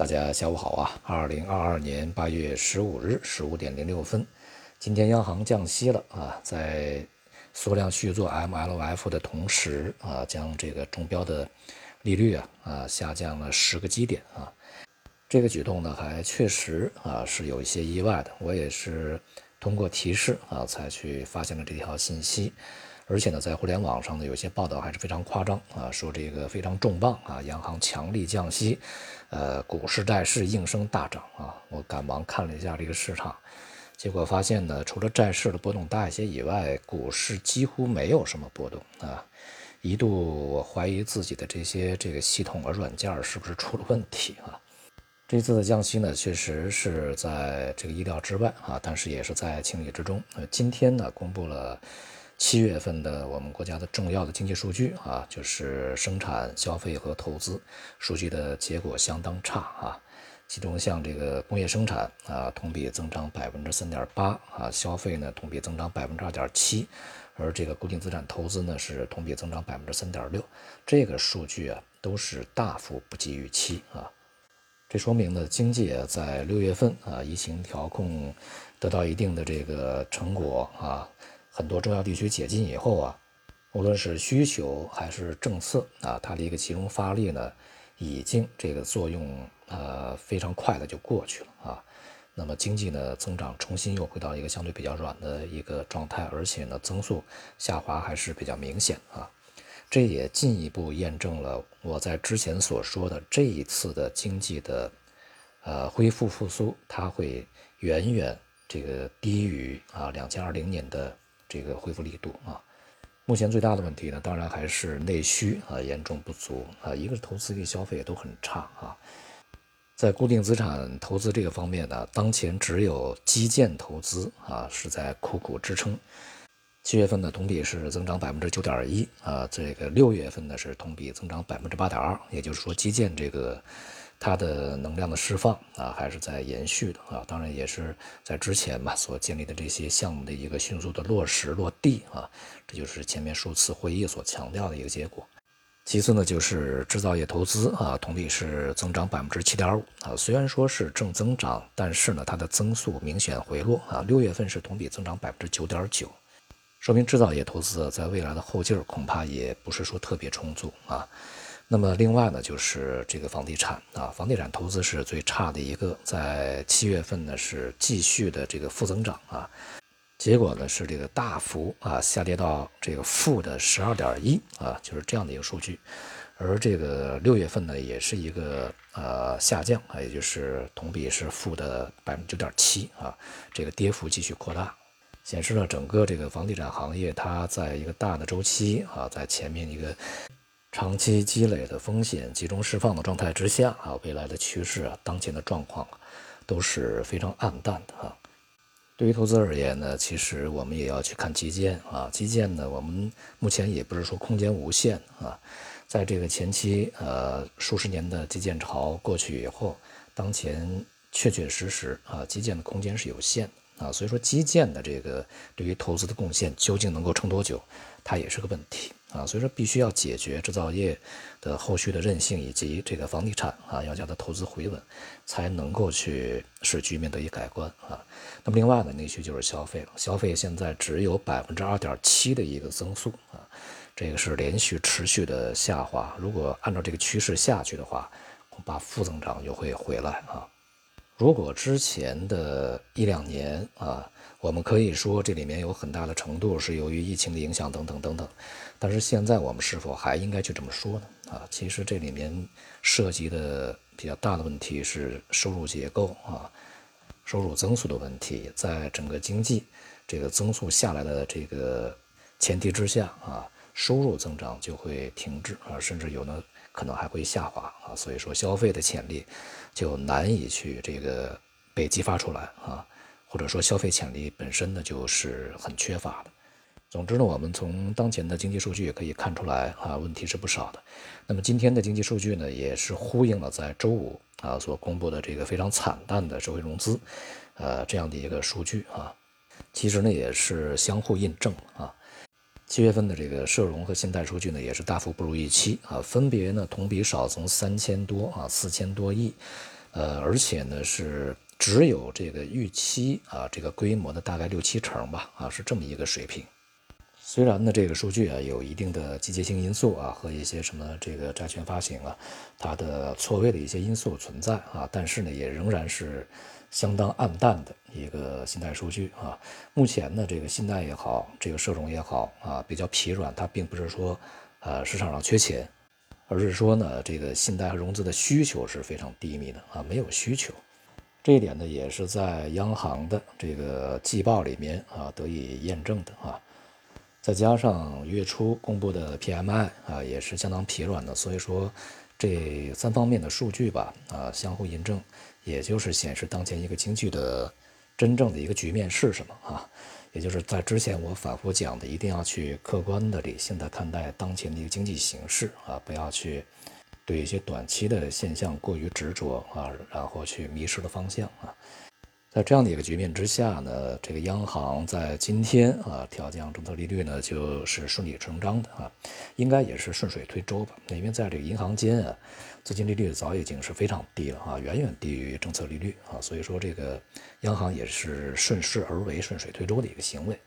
大家下午好啊！二零二二年八月十五日十五点零六分，今天央行降息了啊，在缩量续作 MLF 的同时啊，将这个中标的利率啊啊下降了十个基点啊。这个举动呢，还确实啊是有一些意外的。我也是通过提示啊才去发现了这条信息。而且呢，在互联网上呢，有些报道还是非常夸张啊，说这个非常重磅啊，央行强力降息，呃，股市债市应声大涨啊。我赶忙看了一下这个市场，结果发现呢，除了债市的波动大一些以外，股市几乎没有什么波动啊。一度我怀疑自己的这些这个系统和软件是不是出了问题啊。这次的降息呢，确实是在这个意料之外啊，但是也是在情理之中。呃，今天呢，公布了。七月份的我们国家的重要的经济数据啊，就是生产、消费和投资数据的结果相当差啊。其中像这个工业生产啊，同比增长百分之三点八啊，消费呢同比增长百分之二点七，而这个固定资产投资呢是同比增长百分之三点六，这个数据啊都是大幅不及预期啊。这说明呢，经济在六月份啊，疫情调控得到一定的这个成果啊。很多重要地区解禁以后啊，无论是需求还是政策啊，它的一个集中发力呢，已经这个作用呃非常快的就过去了啊。那么经济呢增长重新又回到一个相对比较软的一个状态，而且呢增速下滑还是比较明显啊。这也进一步验证了我在之前所说的这一次的经济的呃恢复复苏，它会远远这个低于啊两千二零年的。这个恢复力度啊，目前最大的问题呢，当然还是内需啊严重不足啊，一个是投资，一个消费都很差啊。在固定资产投资这个方面呢，当前只有基建投资啊是在苦苦支撑。七月份的同比是增长百分之九点一啊，这个六月份呢是同比增长百分之八点二，也就是说基建这个。它的能量的释放啊，还是在延续的啊，当然也是在之前嘛所建立的这些项目的一个迅速的落实落地啊，这就是前面数次会议所强调的一个结果。其次呢，就是制造业投资啊，同比是增长百分之七点五啊，虽然说是正增长，但是呢，它的增速明显回落啊，六月份是同比增长百分之九点九，说明制造业投资在未来的后劲儿恐怕也不是说特别充足啊。那么另外呢，就是这个房地产啊，房地产投资是最差的一个，在七月份呢是继续的这个负增长啊，结果呢是这个大幅啊下跌到这个负的十二点一啊，就是这样的一个数据，而这个六月份呢也是一个呃下降啊，也就是同比是负的百分之九点七啊，这个跌幅继续扩大，显示了整个这个房地产行业它在一个大的周期啊，在前面一个。长期积累的风险集中释放的状态之下啊，未来的趋势啊，当前的状况都是非常暗淡的啊。对于投资而言呢，其实我们也要去看基建啊。基建呢，我们目前也不是说空间无限啊。在这个前期呃数十年的基建潮过去以后，当前确确实实啊，基建的空间是有限的啊。所以说，基建的这个对于投资的贡献究竟能够撑多久，它也是个问题。啊，所以说必须要解决制造业的后续的韧性，以及这个房地产啊，要叫它投资回稳，才能够去使局面得以改观啊。那么另外呢，内需就是消费了，消费现在只有百分之二点七的一个增速啊，这个是连续持续的下滑。如果按照这个趋势下去的话，恐怕负增长就会回来啊。如果之前的一两年啊。我们可以说，这里面有很大的程度是由于疫情的影响，等等等等。但是现在我们是否还应该去这么说呢？啊，其实这里面涉及的比较大的问题是收入结构啊，收入增速的问题。在整个经济这个增速下来的这个前提之下啊，收入增长就会停滞啊，甚至有呢可能还会下滑啊。所以说，消费的潜力就难以去这个被激发出来啊。或者说消费潜力本身呢就是很缺乏的。总之呢，我们从当前的经济数据也可以看出来啊，问题是不少的。那么今天的经济数据呢，也是呼应了在周五啊所公布的这个非常惨淡的社会融资，呃这样的一个数据啊，其实呢也是相互印证啊。七月份的这个社融和信贷数据呢，也是大幅不如预期啊，分别呢同比少从三千多啊四千多亿。呃，而且呢是只有这个预期啊，这个规模的大概六七成吧，啊，是这么一个水平。虽然呢，这个数据啊有一定的季节性因素啊和一些什么这个债券发行啊，它的错位的一些因素存在啊，但是呢，也仍然是相当暗淡的一个信贷数据啊。目前呢，这个信贷也好，这个社融也好啊，比较疲软，它并不是说呃市场上缺钱，而是说呢，这个信贷和融资的需求是非常低迷的啊，没有需求。这一点呢，也是在央行的这个季报里面啊得以验证的啊。再加上月初公布的 PMI 啊，也是相当疲软的，所以说这三方面的数据吧，啊，相互印证，也就是显示当前一个经济的真正的一个局面是什么啊？也就是在之前我反复讲的，一定要去客观的、理性的看待当前的一个经济形势啊，不要去对一些短期的现象过于执着啊，然后去迷失了方向啊。在这样的一个局面之下呢，这个央行在今天啊调降政策利率呢，就是顺理成章的啊，应该也是顺水推舟吧。因为在这个银行间啊，资金利率早已经是非常低了啊，远远低于政策利率啊，所以说这个央行也是顺势而为、顺水推舟的一个行为。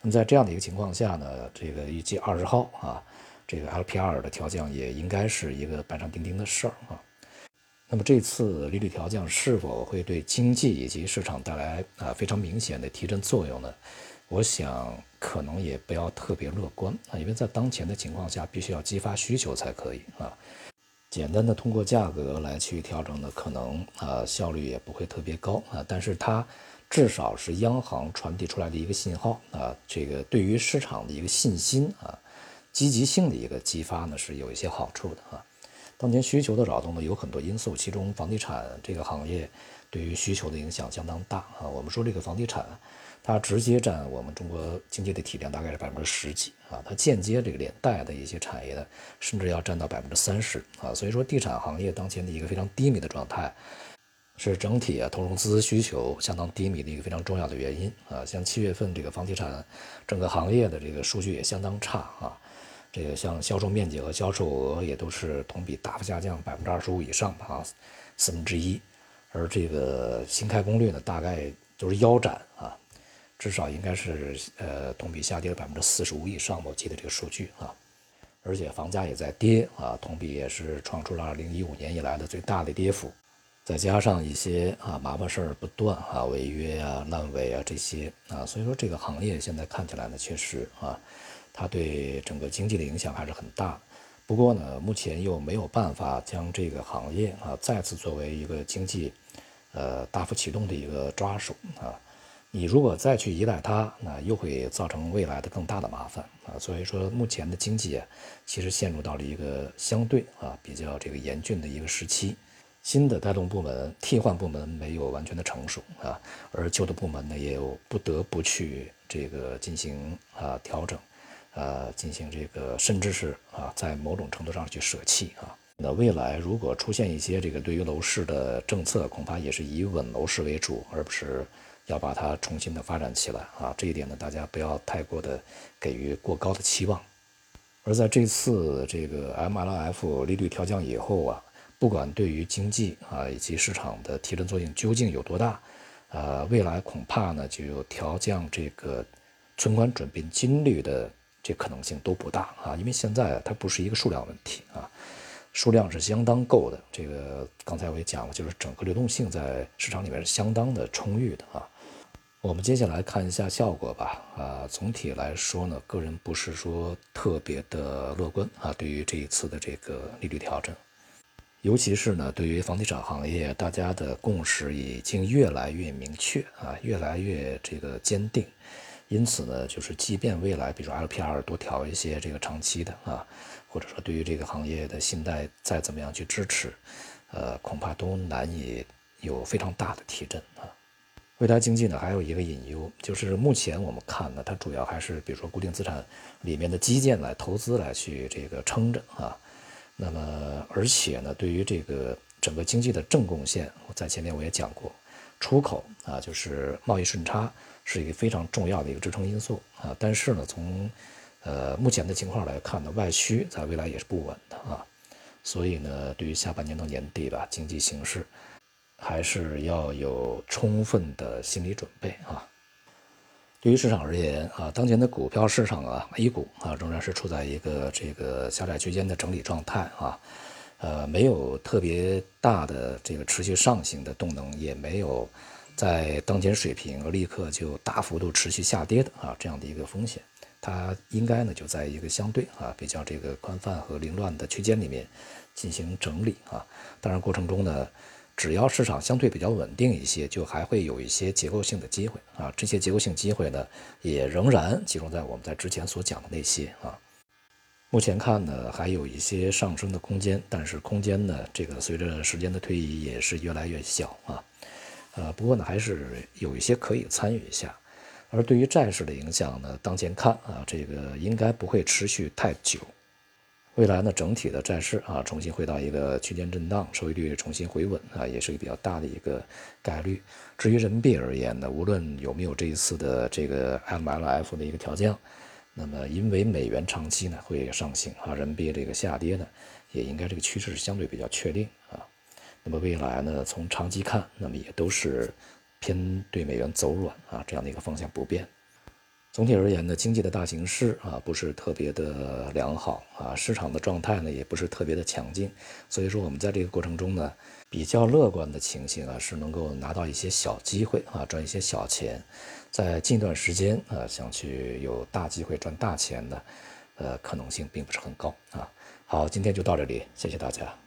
那么在这样的一个情况下呢，这个预计二十号啊，这个 LPR 的调降也应该是一个板上钉钉的事儿啊。那么这次利率调降是否会对经济以及市场带来啊非常明显的提振作用呢？我想可能也不要特别乐观啊，因为在当前的情况下，必须要激发需求才可以啊。简单的通过价格来去调整呢，可能啊效率也不会特别高啊，但是它至少是央行传递出来的一个信号啊，这个对于市场的一个信心啊积极性的一个激发呢是有一些好处的啊。当前需求的扰动呢有很多因素，其中房地产这个行业对于需求的影响相当大啊。我们说这个房地产，它直接占我们中国经济的体量大概是百分之十几啊，它间接这个连带的一些产业呢，甚至要占到百分之三十啊。所以说，地产行业当前的一个非常低迷的状态，是整体啊投融资需求相当低迷的一个非常重要的原因啊。像七月份这个房地产整个行业的这个数据也相当差啊。这个像销售面积和销售额也都是同比大幅下降百分之二十五以上的啊，四分之一，而这个新开工率呢，大概都是腰斩啊，至少应该是呃同比下跌了百分之四十五以上，我记得这个数据啊，而且房价也在跌啊，同比也是创出了二零一五年以来的最大的跌幅，再加上一些啊麻烦事儿不断啊，违约啊、烂尾啊这些啊，所以说这个行业现在看起来呢，确实啊。它对整个经济的影响还是很大，不过呢，目前又没有办法将这个行业啊再次作为一个经济，呃大幅启动的一个抓手啊。你如果再去依赖它，那又会造成未来的更大的麻烦啊。所以说，目前的经济啊，其实陷入到了一个相对啊比较这个严峻的一个时期。新的带动部门、替换部门没有完全的成熟啊，而旧的部门呢，也有不得不去这个进行啊调整。呃，进行这个，甚至是啊，在某种程度上去舍弃啊。那未来如果出现一些这个对于楼市的政策，恐怕也是以稳楼市为主，而不是要把它重新的发展起来啊。这一点呢，大家不要太过的给予过高的期望。而在这次这个 MLF 利率调降以后啊，不管对于经济啊以及市场的提振作用究竟有多大，呃，未来恐怕呢就有调降这个存款准备金率的。这可能性都不大啊，因为现在它不是一个数量问题啊，数量是相当够的。这个刚才我也讲了，就是整个流动性在市场里面是相当的充裕的啊。我们接下来看一下效果吧。啊，总体来说呢，个人不是说特别的乐观啊，对于这一次的这个利率调整，尤其是呢，对于房地产行业，大家的共识已经越来越明确啊，越来越这个坚定。因此呢，就是即便未来，比如说 LPR 多调一些这个长期的啊，或者说对于这个行业的信贷再怎么样去支持，呃，恐怕都难以有非常大的提振啊。未来经济呢，还有一个隐忧，就是目前我们看呢，它主要还是比如说固定资产里面的基建来投资来去这个撑着啊。那么而且呢，对于这个整个经济的正贡献，我在前面我也讲过，出口啊，就是贸易顺差。是一个非常重要的一个支撑因素啊，但是呢，从呃目前的情况来看呢，外需在未来也是不稳的啊，所以呢，对于下半年到年底吧，经济形势还是要有充分的心理准备啊。对于市场而言啊，当前的股票市场啊，A 股啊，仍然是处在一个这个狭窄区间的整理状态啊，呃，没有特别大的这个持续上行的动能，也没有在当前水平立刻就大幅度持续下跌的啊这样的一个风险。它应该呢就在一个相对啊比较这个宽泛和凌乱的区间里面进行整理啊，当然过程中呢，只要市场相对比较稳定一些，就还会有一些结构性的机会啊，这些结构性机会呢也仍然集中在我们在之前所讲的那些啊，目前看呢还有一些上升的空间，但是空间呢这个随着时间的推移也是越来越小啊，呃不过呢还是有一些可以参与一下。而对于债市的影响呢，当前看啊，这个应该不会持续太久。未来呢，整体的债市啊，重新回到一个区间震荡，收益率重新回稳啊，也是一个比较大的一个概率。至于人民币而言呢，无论有没有这一次的这个 MLF 的一个调降，那么因为美元长期呢会上行啊，人民币这个下跌呢，也应该这个趋势是相对比较确定啊。那么未来呢，从长期看，那么也都是。偏对美元走软啊，这样的一个方向不变。总体而言呢，经济的大形势啊不是特别的良好啊，市场的状态呢也不是特别的强劲。所以说，我们在这个过程中呢，比较乐观的情形啊是能够拿到一些小机会啊，赚一些小钱。在近段时间啊，想去有大机会赚大钱的，呃，可能性并不是很高啊。好，今天就到这里，谢谢大家。